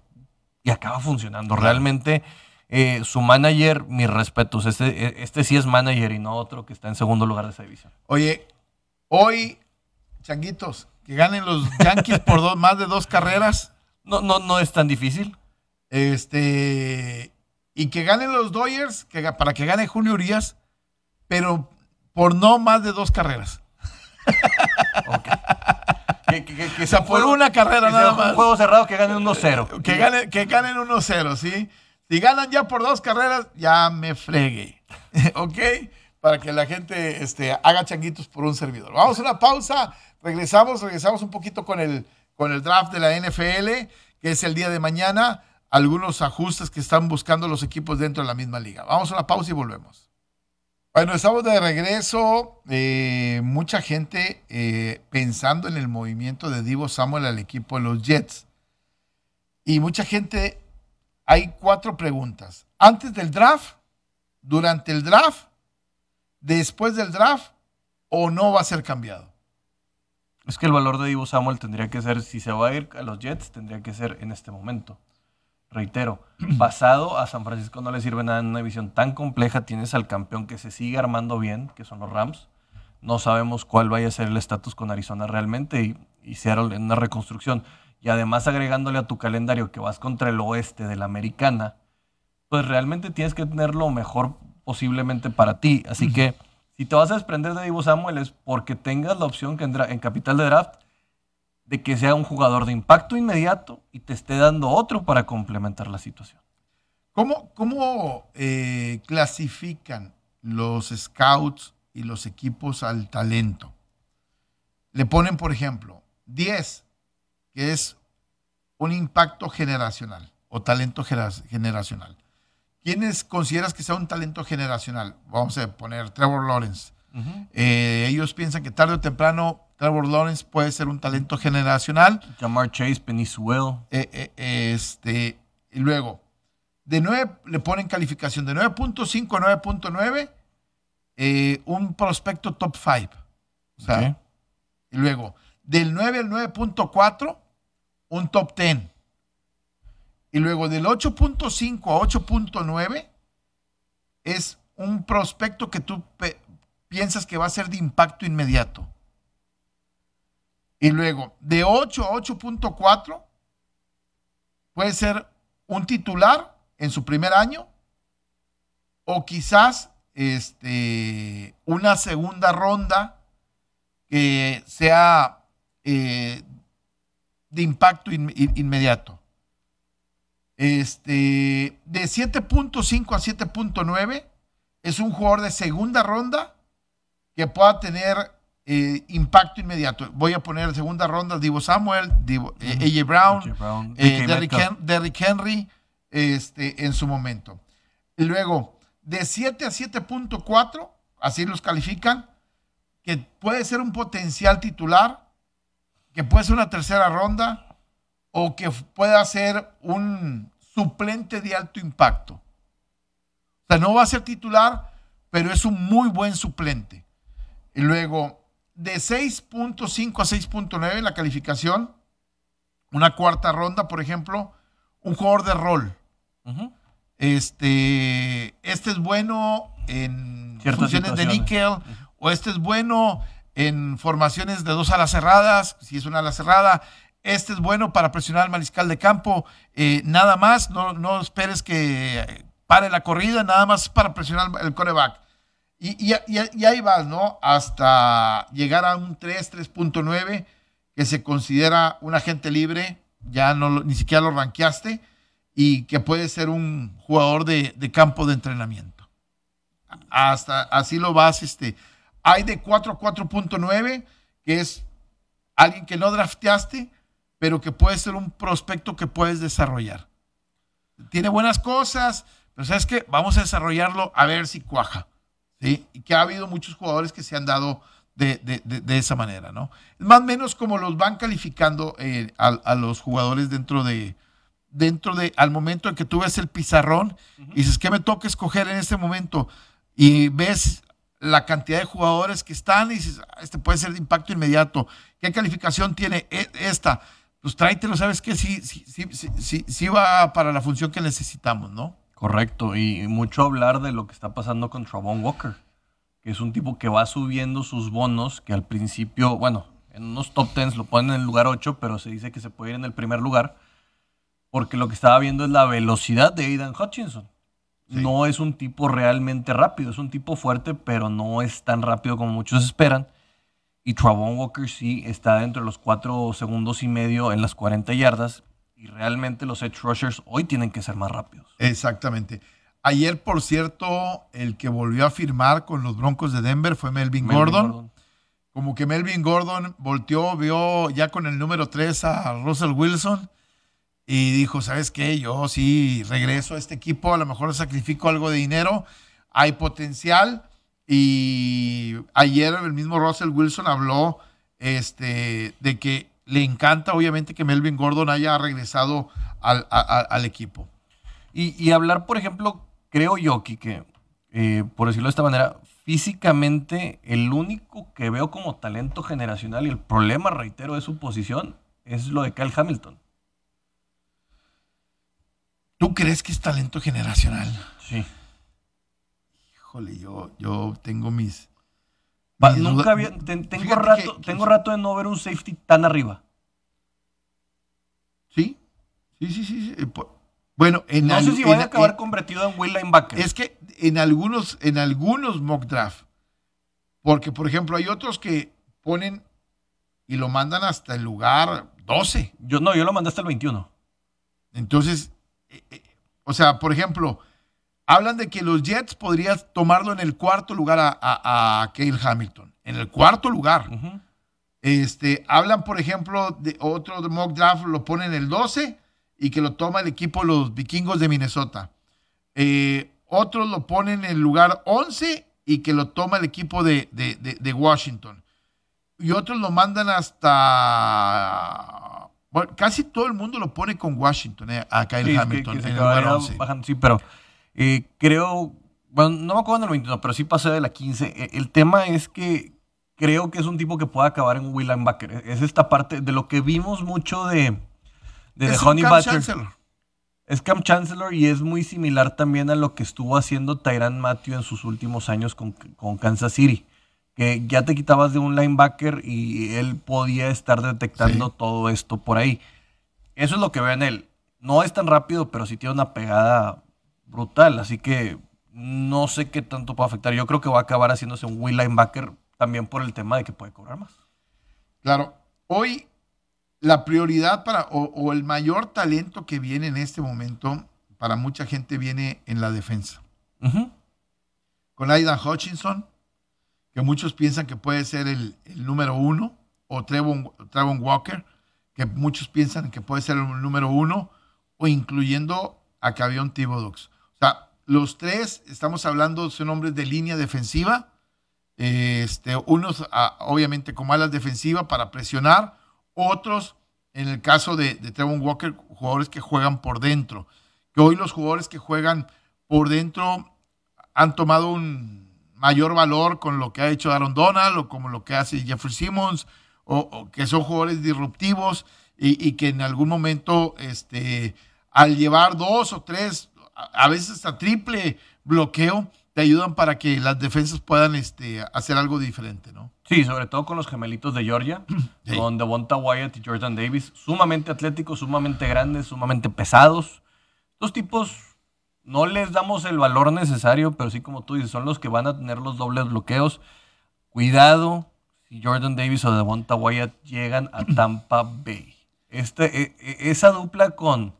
y acaba funcionando. Realmente eh, su manager, mis respetos, este, este sí es manager y no otro que está en segundo lugar de esa división.
Oye, hoy, changuitos, que ganen los Yankees por dos, más de dos carreras.
No, no, no es tan difícil.
Este. Y que ganen los Dodgers que, para que gane Julio Urias, pero por no más de dos carreras.
Ok. que, que- que- que
sea, por
juego-
una carrera nada
un
más.
juego cerrado que gane 1-0.
Que, gane, que ganen 1-0, ¿sí? Si ganan ya por dos carreras, ya me fregue. ¿Ok? para que la gente este, haga changuitos por un servidor. Vamos a una pausa, regresamos, regresamos un poquito con el, con el draft de la NFL, que es el día de mañana, algunos ajustes que están buscando los equipos dentro de la misma liga. Vamos a una pausa y volvemos. Bueno, estamos de regreso. Eh, mucha gente eh, pensando en el movimiento de Divo Samuel al equipo de los Jets. Y mucha gente, hay cuatro preguntas. Antes del draft, durante el draft, después del draft, o no va a ser cambiado.
Es que el valor de Divo Samuel tendría que ser, si se va a ir a los Jets, tendría que ser en este momento reitero, pasado a San Francisco no le sirve nada en una división tan compleja. Tienes al campeón que se sigue armando bien, que son los Rams. No sabemos cuál vaya a ser el estatus con Arizona realmente y, y Seattle en una reconstrucción. Y además agregándole a tu calendario que vas contra el oeste de la americana, pues realmente tienes que tener lo mejor posiblemente para ti. Así que si te vas a desprender de Divo Samuel es porque tengas la opción que en capital de draft de que sea un jugador de impacto inmediato y te esté dando otro para complementar la situación.
¿Cómo, cómo eh, clasifican los scouts y los equipos al talento? Le ponen, por ejemplo, 10, que es un impacto generacional o talento generacional. ¿Quiénes consideras que sea un talento generacional? Vamos a poner Trevor Lawrence. Eh, ellos piensan que tarde o temprano Trevor Lawrence puede ser un talento generacional.
Jamar Chase, Penny Sewell.
Eh, eh, este, y luego, de 9 le ponen calificación de 9.5 a 9.9, eh, un prospecto top 5. Y luego, del 9 al 9.4, un top 10. Y luego del 8.5 a 8.9 es un prospecto que tú piensas que va a ser de impacto inmediato. Y luego, de 8 a 8.4, puede ser un titular en su primer año o quizás este, una segunda ronda que sea eh, de impacto inmediato. Este, de 7.5 a 7.9 es un jugador de segunda ronda que pueda tener eh, impacto inmediato. Voy a poner segunda ronda Divo Samuel, Divo, eh, AJ Brown, eh, Derrick, Henry este, en su momento. Y luego, de 7 a 7.4, así los califican, que puede ser un potencial titular, que puede ser una tercera ronda o que pueda ser un suplente de alto impacto. O sea, no va a ser titular, pero es un muy buen suplente. Y luego, de 6.5 a 6.9 en la calificación. Una cuarta ronda, por ejemplo, un jugador de rol. Este, este es bueno en funciones de níquel, o este es bueno en formaciones de dos alas cerradas, si es una ala cerrada. Este es bueno para presionar al mariscal de campo. Eh, nada más, no, no esperes que pare la corrida, nada más para presionar el coreback. Y, ahí vas, ¿no? Hasta llegar a un 3, 3.9, que se considera un agente libre, ya ni siquiera lo ranqueaste, y que puede ser un jugador de, campo de entrenamiento. Hasta así lo vas, este. Hay de 4 a 4.9, que es alguien que no drafteaste, pero que puede ser un prospecto que puedes desarrollar. Tiene buenas cosas, pero sabes que vamos a desarrollarlo a ver si cuaja. Y que ha habido muchos jugadores que se han dado de, esa manera, ¿no? Más o menos como los van calificando eh, a, los jugadores dentro de, dentro de, al momento en que tú ves el pizarrón y dices, ¿qué me toca escoger en este momento? Y ves la cantidad de jugadores que están y dices, ah, este puede ser de impacto inmediato. ¿Qué calificación tiene e, esta? Pues tráetelo, ¿sabes qué? Sí, sí, sí, sí, sí va para la función que necesitamos, ¿no?
Correcto, y mucho hablar de lo que está pasando con Travon Walker, que es un tipo que va subiendo sus bonos, que al principio, bueno, en unos top 10 lo ponen en el lugar 8, pero se dice que se puede ir en el primer lugar, porque lo que estaba viendo es la velocidad de Aidan Hutchinson. No es un tipo realmente rápido, es un tipo fuerte, pero no es tan rápido como muchos esperan. Y Travon Walker sí está dentro de los 4 segundos y medio en las 40 yardas y realmente los edge rushers hoy tienen que ser más rápidos.
Exactamente. Ayer, por cierto, el que volvió a firmar con los Broncos de Denver fue Melvin, Gordon. Como que Melvin Gordon volteó, vio ya con el número 3 a Russell Wilson y dijo, ¿sabes qué? Yo sí regreso a este equipo, a lo mejor sacrifico algo de dinero, hay potencial. Y ayer el mismo Russell Wilson habló este, de que le encanta obviamente que Melvin Gordon haya regresado al, equipo.
Y, hablar, por ejemplo, creo yo, que eh, por decirlo de esta manera, físicamente el único que veo como talento generacional y el problema, reitero, de su posición es lo de Kyle Hamilton.
¿Tú crees que es talento generacional?
Sí.
Híjole, yo, yo tengo mis.
nunca había. tengo, rato, tengo rato de no ver un safety tan arriba.
Sí, sí, sí, sí. Eh, bueno,
en No sé si vaya a acabar convertido en Will Linebacker.
Es que en algunos, en algunos mock draft, porque por ejemplo hay otros que ponen y lo mandan hasta el lugar 12.
Yo no, yo lo mandé hasta el 21.
Entonces, eh, eh, o sea, por ejemplo, hablan de que los Jets podrían tomarlo en el cuarto lugar a, a, Hamilton. En el cuarto lugar. este, hablan, por ejemplo, de otro de mock draft, lo ponen en el 12 y que lo toma el equipo los vikingos de Minnesota. Eh, otros lo ponen en el lugar 11 y que lo toma el equipo de, Washington. Y otros lo mandan hasta bueno, casi todo el mundo lo pone con Washington, eh, a Kyle Hamilton.
sí, pero eh, creo, bueno, no me acuerdo en el 21, pero sí pasé de la 15. E, el tema es que creo que es un tipo que puede acabar en un Will Linebacker. Es esta parte de lo que vimos mucho de, de
The Honey Badger.
Es Cam Chancellor y es muy similar también a lo que estuvo haciendo Tyran Matthew en sus últimos años con, con Kansas City que ya te quitabas de un linebacker y él podía estar detectando todo esto por ahí. Eso es lo que veo en él. No es tan rápido, pero sí tiene una pegada brutal, así que no sé qué tanto puede afectar. Yo creo que va a acabar haciéndose un will linebacker también por el tema de que puede cobrar más.
Claro, hoy la prioridad para, o, el mayor talento que viene en este momento, para mucha gente viene en la defensa. Con Aidan Hutchinson, que muchos piensan que puede ser el, número uno, o Trevon, Walker, que muchos piensan que puede ser el número uno, o incluyendo a Cavion Thibodeaux. Sea, los tres, estamos hablando, son hombres de línea defensiva, este, unos obviamente como alas defensivas para presionar, otros, en el caso de, de Trevon Walker, jugadores que juegan por dentro. Que hoy los jugadores que juegan por dentro han tomado un mayor valor con lo que ha hecho Aaron Donald o como lo que hace Jeffrey Simmons, o, que son jugadores disruptivos y, que en algún momento, este, al llevar dos o tres, a veces hasta triple bloqueo, te ayudan para que las defensas puedan este, hacer algo diferente, ¿no?
Sí, sobre todo con los gemelitos de Georgia, con Devonta Wyatt y Jordan Davis, sumamente atléticos, sumamente grandes, sumamente pesados. Estos tipos no les damos el valor necesario, pero sí como tú dices, son los que van a tener los dobles bloqueos. Cuidado si Jordan Davis o Devonta Wyatt llegan a Tampa Bay. Este, e, e, esa dupla con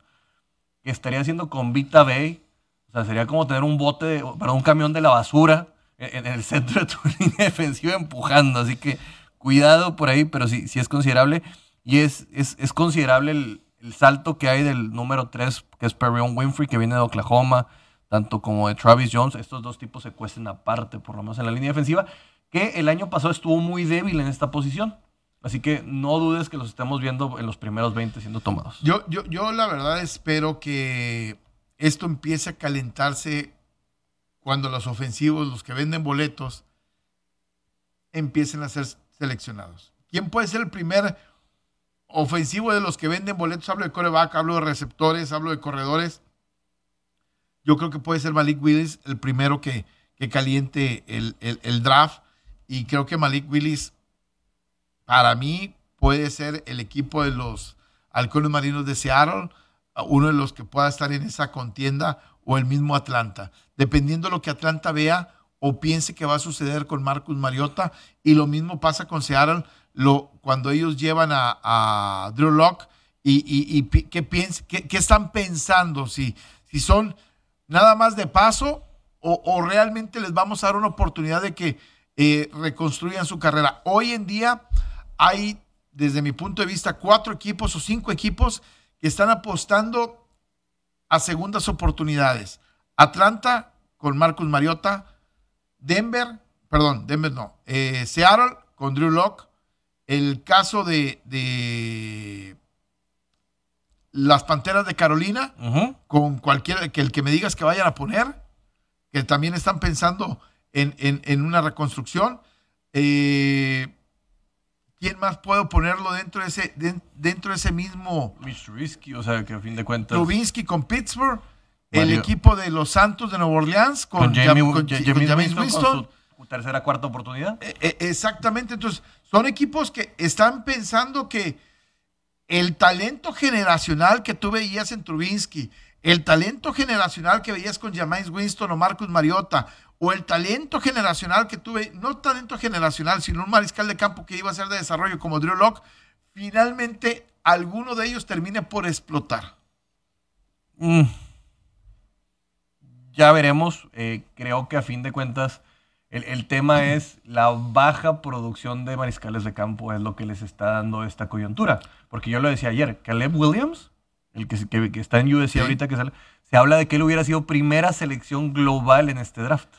que estaría haciendo con Vita Bay, o sea, sería como tener un bote, para un camión de la basura en, el centro de tu línea defensiva empujando. Así que cuidado por ahí, pero sí, sí es considerable. Y es, es, es considerable el, salto que hay del número 3, que es Perrion Winfrey, que viene de Oklahoma, tanto como de Travis Jones, estos dos tipos se cuestan aparte, por lo menos en la línea defensiva, que el año pasado estuvo muy débil en esta posición. Así que no dudes que los estemos viendo en los primeros 20 siendo tomados.
Yo, yo, yo la verdad espero que esto empiece a calentarse cuando los ofensivos, los que venden boletos, empiecen a ser seleccionados. ¿Quién puede ser el primer ofensivo de los que venden boletos, hablo de coreback, hablo de receptores, hablo de corredores. Yo creo que puede ser Malik Willis el primero que, que caliente el, draft. Y creo que Malik Willis, para mí, puede ser el equipo de los halcones marinos de Seattle, uno de los que pueda estar en esa contienda, o el mismo Atlanta. Dependiendo de lo que Atlanta vea o piense que va a suceder con Marcus Mariota. Y lo mismo pasa con Seattle cuando ellos llevan a, Drew Locke y, y, qué, qué, están pensando, si, si son nada más de paso o, o realmente les vamos a dar una oportunidad de que eh, reconstruyan su carrera? Hoy en día hay, desde mi punto de vista, cuatro equipos o cinco equipos que están apostando a segundas oportunidades. Atlanta con Marcus Mariota, Denver, perdón, Denver no, eh, Seattle con Drew Locke, el caso de, de las Panteras de Carolina, con cualquiera, que el que me digas que vayan a poner, que también están pensando en, en- en una reconstrucción. Eh, ¿Quién más puedo ponerlo dentro de ese, de- dentro de ese mismo
Mitch Trubisky, o sea, que a fin de cuentas.
Trubinsky con Pittsburgh? El equipo de los Santos de Nueva Orleans con,
con Jamie,
Jam- con- con
Jameis Winston,
Winston.
con su tercera, cuarta oportunidad.
Eh, eh, exactamente, entonces son equipos que están pensando que el talento generacional que tú veías en Trubinsky, el talento generacional que veías con Jameis Winston o Marcus Mariota, o el talento generacional que tuve, no talento generacional, sino un mariscal de campo que iba a ser de desarrollo como Drew Locke, finalmente alguno de ellos termine por explotar.
Mm. Ya veremos. Eh, creo que a fin de cuentas el, el tema es la baja producción de mariscales de campo es lo que les está dando esta coyuntura. Porque yo lo decía ayer, Caleb Williams, el que, se- que- que está en USC
Sí.
ahorita que sale, se habla de que él hubiera sido primera selección global en este draft.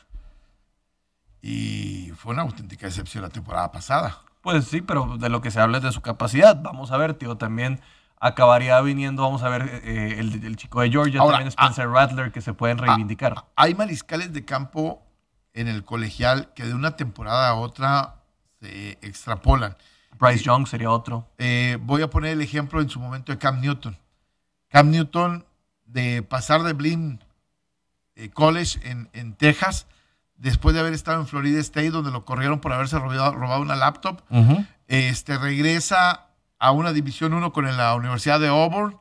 Y fue una auténtica decepción la temporada pasada.
Pues sí, pero de lo que se habla es de su capacidad. Vamos a ver, tío, también acabaría viniendo, vamos a ver, eh, el, el chico de Georgia,
Ahora,
también Spencer Rattler, que se pueden reivindicar.
Ah, hay mariscales de campo en el colegial que de una temporada a otra se extrapolan.
Bryce Young sería otro.
Eh, voy a poner el ejemplo en su momento de Cam Newton. Cam Newton, de pasar de Blinn eh, College en, en Texas, después de haber estado en Florida State, donde lo corrieron por haberse robado, robado una laptop, este, regresa a una División 1 con la Universidad de Auburn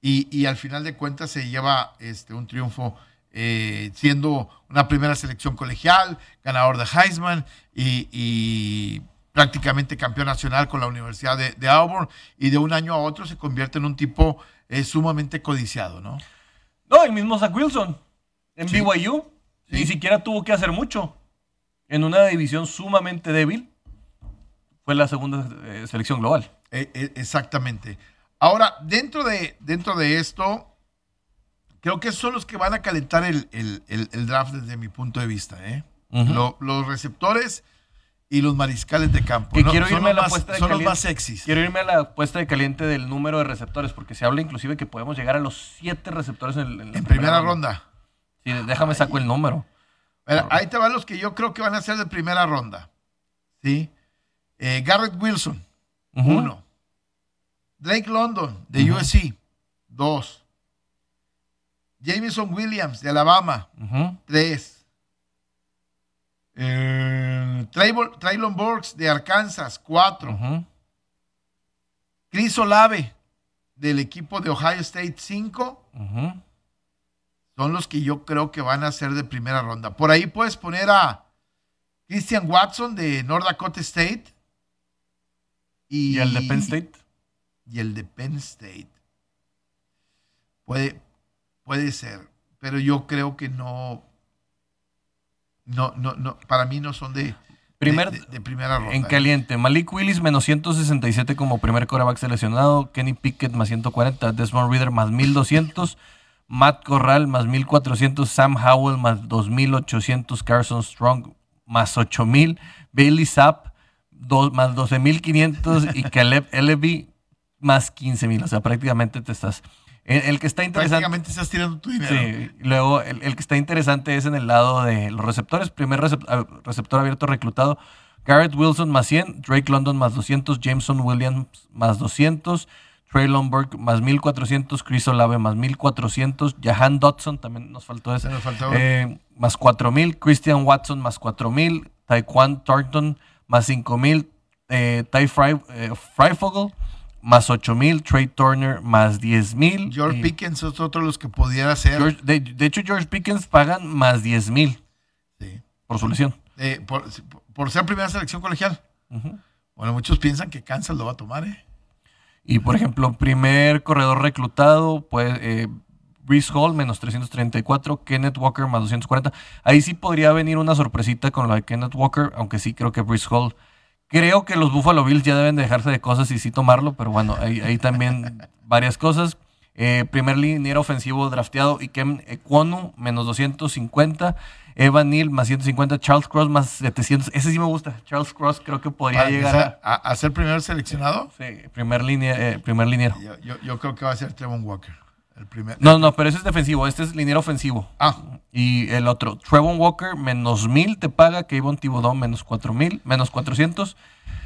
y, y al final de cuentas se lleva este, un triunfo eh, siendo una primera selección colegial, ganador de Heisman y, y prácticamente campeón nacional con la Universidad de, de Auburn y de un año a otro se convierte en un tipo eh, sumamente codiciado, ¿no?
No, el mismo Zach Wilson. En
Sí.
BYU.
Sí.
Ni siquiera tuvo que hacer mucho. En una división sumamente débil. Fue la segunda eh, selección global.
Eh, eh, exactamente. Ahora, dentro de, dentro de esto, creo que son los que van a calentar el, el- el- el draft desde mi punto de vista. ¿eh? Lo- los receptores y los mariscales de campo.
Que
¿no?
quiero
son
irme a
los
la
más,
apuesta de
son los
caliente.
más sexys.
Quiero irme a la apuesta de caliente del número de receptores, porque se habla inclusive que podemos llegar a los siete receptores en, en la
En primera ronda.
Sí, déjame saco el número.
Mira, ahí te van los que yo creo que van a ser de primera ronda. ¿Sí? Eh, Garrett Wilson, uno. Drake London, de. USC, dos. Jameson Williams, de Alabama, tres. Eh, Traylon Burks, de Arkansas, cuatro. Chris Olave, del equipo de Ohio State, cinco. Son los que yo creo que van a ser de primera ronda. Por ahí puedes poner a Christian Watson de North Dakota State. Y,
¿Y el de Penn State?
Y el de Penn State. Puede, puede ser, pero yo creo que no. No, no, no. Para mí no son de,
Primer-
de, de- de primera ronda.
En caliente, Malik Willis menos 167 como primer coreback seleccionado, Kenny Pickett más 140, Desmond Reader más 1200, Matt Corral más 1400, Sam Howell más 2800, Carson Strong más 8000, Bailey dos- más 12500 y Caleb Eleby más 15000. O sea, prácticamente te estás. El, el que está interesante.
Prácticamente estás tirando tu dinero.
Sí, luego el, el que está interesante es en el lado de los receptores. Primer recep- receptor abierto reclutado, Garrett Wilson más 100, Drake London más 200, Jameson Williams más 200, Traylon Burke más 1400, Chris Olave más 1400, Jahan Dodson, también nos faltó ese,
Se nos faltó.
eh, más 4000, Christian Watson más 4000, Taekwon Thornton más 5000, eh, Ty Fry, eh, Freifogel más 8000, Trey Turner más 10000.
George
y-
Pickens es otro de los que pudiera ser.
George- de, de hecho, George Pickens pagan más 10 mil
Sí.
por su lesión.
Eh, por, por ser primera selección colegial.
Ujú.
Bueno, muchos piensan que Kansas lo va a tomar, ¿eh?
Y por ejemplo, primer corredor reclutado, pues eh, Hall menos 334, Kenneth Walker más 240. Ahí sí podría venir una sorpresita con lo de Kenneth Walker, aunque sí creo que Brees Hall. Creo que los Buffalo Bills ya deben dejarse de cosas y sí tomarlo, pero bueno, ahí, también varias cosas. Eh, primer liniero ofensivo drafteado, Ikem Ekwonu, menos 250. Evan Neal más 150, Charles Cross más 700. Ese sí me gusta. Charles Cross creo que podría llegar
a, ser primer seleccionado.
Sí, primer, línea, eh, primer liniero.
Yo, creo que va a ser Trevon Walker. El primer,
no, no, pero ese es defensivo. Este es liniero ofensivo.
Ah.
Y el otro, Trevon Walker menos 1000 te paga, Kayvon Thibodeau menos 4000, menos 400.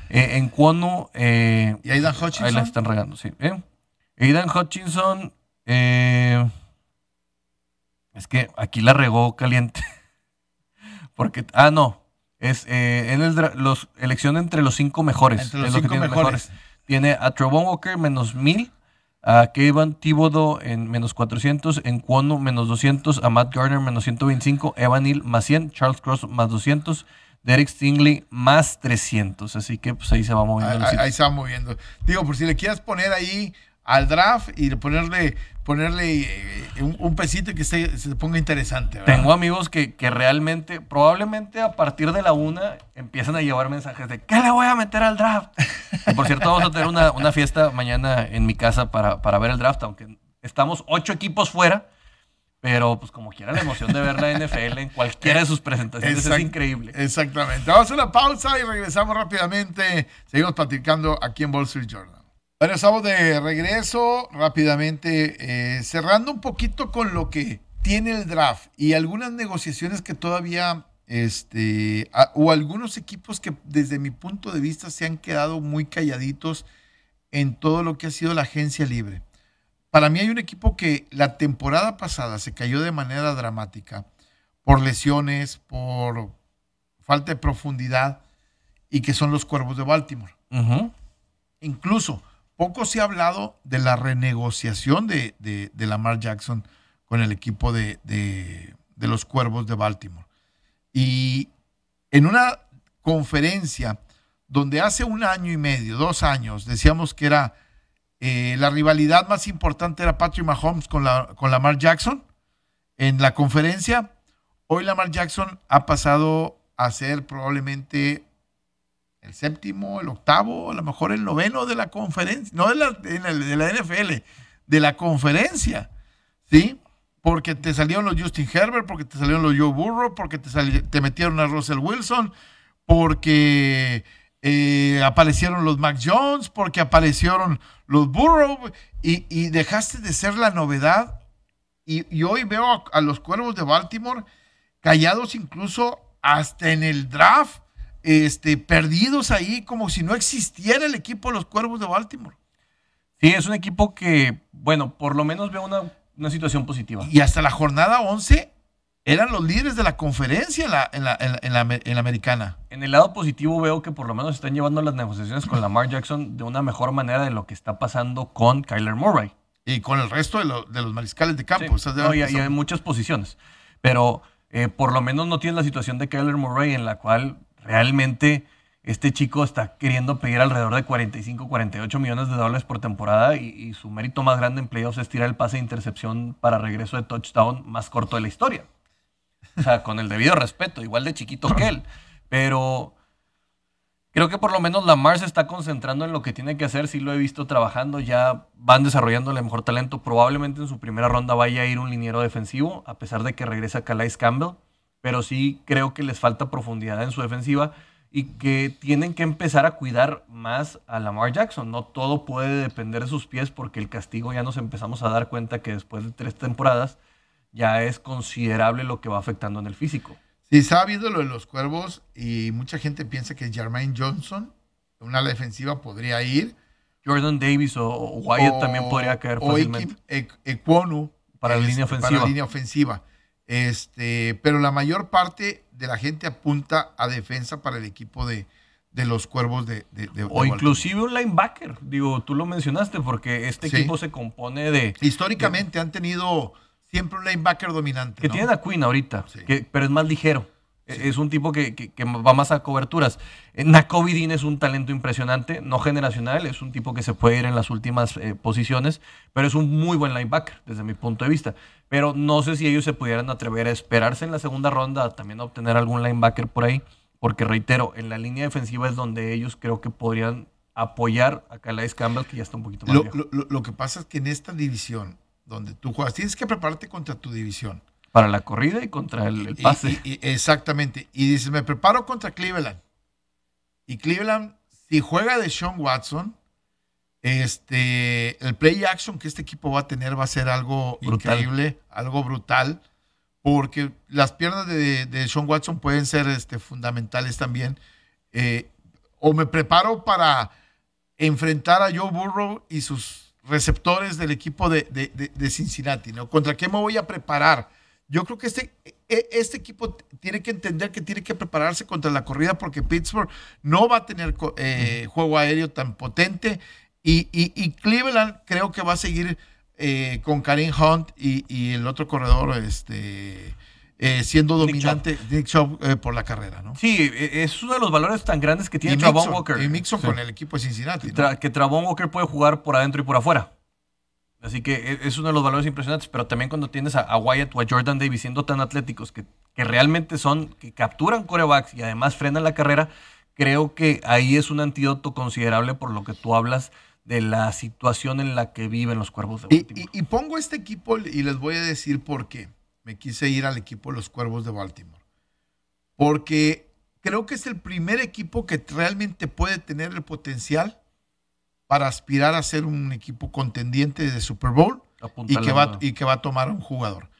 Eh, en Cuono. Eh,
¿Y Aidan Hutchinson?
Ahí la están regando, sí. ¿eh? Aidan Hutchinson. Eh, es que aquí la regó caliente. Porque, ah, no. Es eh, en el los elección entre los cinco mejores.
Entre los cinco mejores.
Tiene a Trevon Walker menos mil, a Kevin Thibodeau en menos 400, en Cuono menos 200, a Matt Gardner menos 125, Evan Neal más 100, Charles Cross más 200, Derek Stingley más 300. Así que pues ahí se va moviendo.
Ahí, ahí se va moviendo. Digo, por si le quieres poner ahí al draft y ponerle, ponerle eh, un, pesito que se, se ponga interesante.
Tengo amigos que, realmente, probablemente a partir de la una, empiezan a llevar mensajes de ¿qué le voy a meter al draft? por cierto, vamos a tener una, fiesta mañana en mi casa para, para, ver el draft, aunque estamos ocho equipos fuera. Pero, pues, como quiera, la emoción de ver la NFL en cualquiera de sus presentaciones es increíble.
Exactamente. Vamos a una pausa y regresamos rápidamente. Seguimos platicando aquí en Wall Street Journal. Bueno, estamos de regreso rápidamente, eh, cerrando un poquito con lo que tiene el draft y algunas negociaciones que todavía, este, o algunos equipos que desde mi punto de vista se han quedado muy calladitos en todo lo que ha sido la agencia libre. Para mí hay un equipo que la temporada pasada se cayó de manera dramática por lesiones, por falta de profundidad y que son los Cuervos de Baltimore. Incluso poco se ha hablado de la renegociación de, Lamar Jackson con el equipo de, los Cuervos de Baltimore. Y en una conferencia donde hace un año y medio, dos años, decíamos que era eh, la rivalidad más importante era Patrick Mahomes con, la, con Lamar Jackson, en la conferencia, hoy Lamar Jackson ha pasado a ser probablemente el séptimo, el octavo, a lo mejor el noveno de la conferencia, no de la, de la NFL, de la conferencia, ¿sí? Porque te salieron los Justin Herbert, porque te salieron los Joe Burrow, porque te, te metieron a Russell Wilson, porque eh, aparecieron los Mac Jones, porque aparecieron los Burrow, y, dejaste de ser la novedad. Y, hoy veo a los cuervos de Baltimore callados incluso hasta en el draft este, perdidos ahí como si no existiera el equipo de los Cuervos de Baltimore.
Sí, es un equipo que, bueno, por lo menos veo una, una situación positiva.
Y hasta la jornada 11 eran los líderes de la conferencia en la, en, la, en, la, en la, americana.
En el lado positivo veo que por lo menos están llevando las negociaciones con Lamar Jackson de una mejor manera de lo que está pasando con Kyler Murray.
Y con el resto de, de los mariscales de campo.
Sí. No, y, hay muchas posiciones. Pero eh, por lo menos no tiene la situación de Kyler Murray en la cual realmente este chico está queriendo pedir alrededor de 45, 48 millones de dólares por temporada y, su mérito más grande en playoffs es tirar el pase de intercepción para regreso de touchdown más corto de la historia. O sea, con el debido respeto, igual de chiquito que él. Pero creo que por lo menos Lamar se está concentrando en lo que tiene que hacer. Sí lo he visto trabajando, ya van desarrollando el mejor talento. Probablemente en su primera ronda vaya a ir un liniero defensivo, a pesar de que regresa Calais Campbell pero sí creo que les falta profundidad en su defensiva y que tienen que empezar a cuidar más a Lamar Jackson. No todo puede depender de sus pies porque el castigo ya nos empezamos a dar cuenta que después de tres temporadas ya es considerable lo que va afectando en el físico.
Sí, se ha habido lo de los cuervos y mucha gente piensa que Jermaine Johnson, una defensiva, podría ir.
Jordan Davis o, Wyatt también podría caer fácilmente.
O
para la línea ofensiva.
Para la línea ofensiva. Este, pero la mayor parte de la gente apunta a defensa para el equipo de, los cuervos de,
O inclusive un linebacker, digo, tú lo mencionaste, porque este equipo se compone de...
Históricamente han tenido siempre un linebacker dominante.
Que tiene a Queen ahorita, pero es más ligero. Es un tipo que, que, va más a coberturas. Eh, Nakovidin es un talento impresionante, no generacional, es un tipo que se puede ir en las últimas eh, posiciones, pero es un muy buen linebacker desde mi punto de vista. Pero no sé si ellos se pudieran atrever a esperarse en la segunda ronda, también a obtener algún linebacker por ahí, porque reitero, en la línea defensiva es donde ellos creo que podrían apoyar a Calais Campbell, que ya está un poquito más
lo, Lo, lo que pasa es que en esta división donde tú juegas, tienes que prepararte contra tu división
para la corrida y contra el, pase.
exactamente. Y dice, me preparo contra Cleveland. Y Cleveland, si juega de Sean Watson, este, el play action que este equipo va a tener va a ser algo increíble, algo brutal, porque las piernas de, Sean Watson pueden ser este, fundamentales también. Eh, o me preparo para enfrentar a Joe Burrow y sus receptores del equipo de, de Cincinnati, ¿no? ¿Contra qué me voy a preparar? Yo creo que este, e, este equipo tiene que entender que tiene que prepararse contra la corrida porque Pittsburgh no va a tener eh, juego aéreo tan potente y, Cleveland creo que va a seguir eh, con Karim Hunt y, el otro corredor este, eh, siendo dominante Nick Chubb, por la carrera. ¿no?
Sí, e, es uno de los valores tan grandes que tiene Travon Walker.
Y Mixon con el equipo de Cincinnati.
que Travon Walker puede jugar por adentro y por afuera. Así que e, es uno de los valores impresionantes, pero también cuando tienes a, Wyatt o a Jordan Davis siendo tan atléticos que, que realmente son, que capturan corebacks y además frenan la carrera, creo que ahí es un antídoto considerable por lo que tú hablas de la situación en la que viven los cuervos de
Baltimore. Y, pongo este equipo y les voy a decir por qué me quise ir al equipo de los cuervos de Baltimore. Porque creo que es el primer equipo que realmente puede tener el potencial para aspirar a ser un equipo contendiente de Super Bowl y que, va, y que va a tomar a un jugador.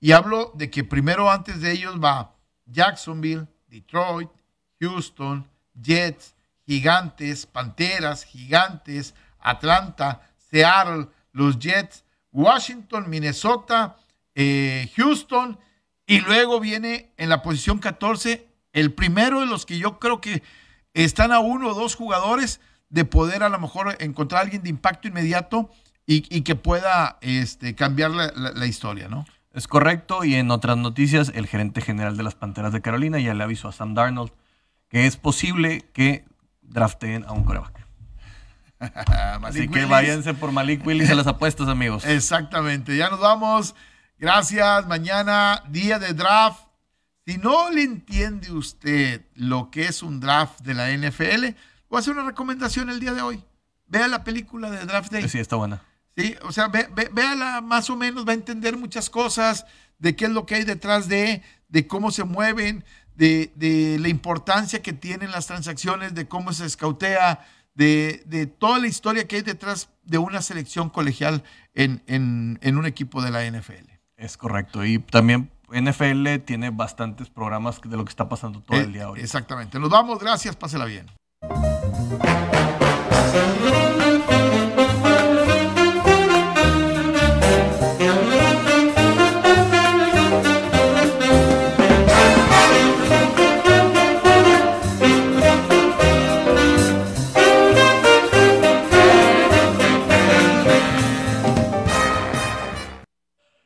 Y hablo de que primero antes de ellos va Jacksonville, Detroit, Houston, Jets, Gigantes, Panteras, Gigantes, Atlanta, Seattle, los Jets, Washington, Minnesota, eh, Houston, y luego viene en la posición 14 el primero de los que yo creo que están a uno o dos jugadores de poder a lo mejor encontrar a alguien de impacto inmediato y, que pueda este, cambiar la, historia, ¿no?
Es correcto, y en otras noticias, el gerente general de las Panteras de Carolina ya le avisó a Sam Darnold que es posible que drafteen a un coreback. Así que váyanse por Malik Willis a las apuestas, amigos.
Exactamente, ya nos vamos. Gracias. Mañana, día de draft. Si no le entiende usted lo que es un draft de la NFL, Voy a hacer una recomendación el día de hoy. Vea la película de Draft Day.
Sí, está buena.
Sí, o sea, ve, véala más o menos, va a entender muchas cosas de qué es lo que hay detrás de, de cómo se mueven, de, la importancia que tienen las transacciones, de cómo se escautea, de, toda la historia que hay detrás de una selección colegial en, en un equipo de la NFL.
Es correcto. Y también NFL tiene bastantes programas de lo que está pasando todo el día hoy.
Exactamente. Nos vamos, gracias, pásela bien.
Thank you.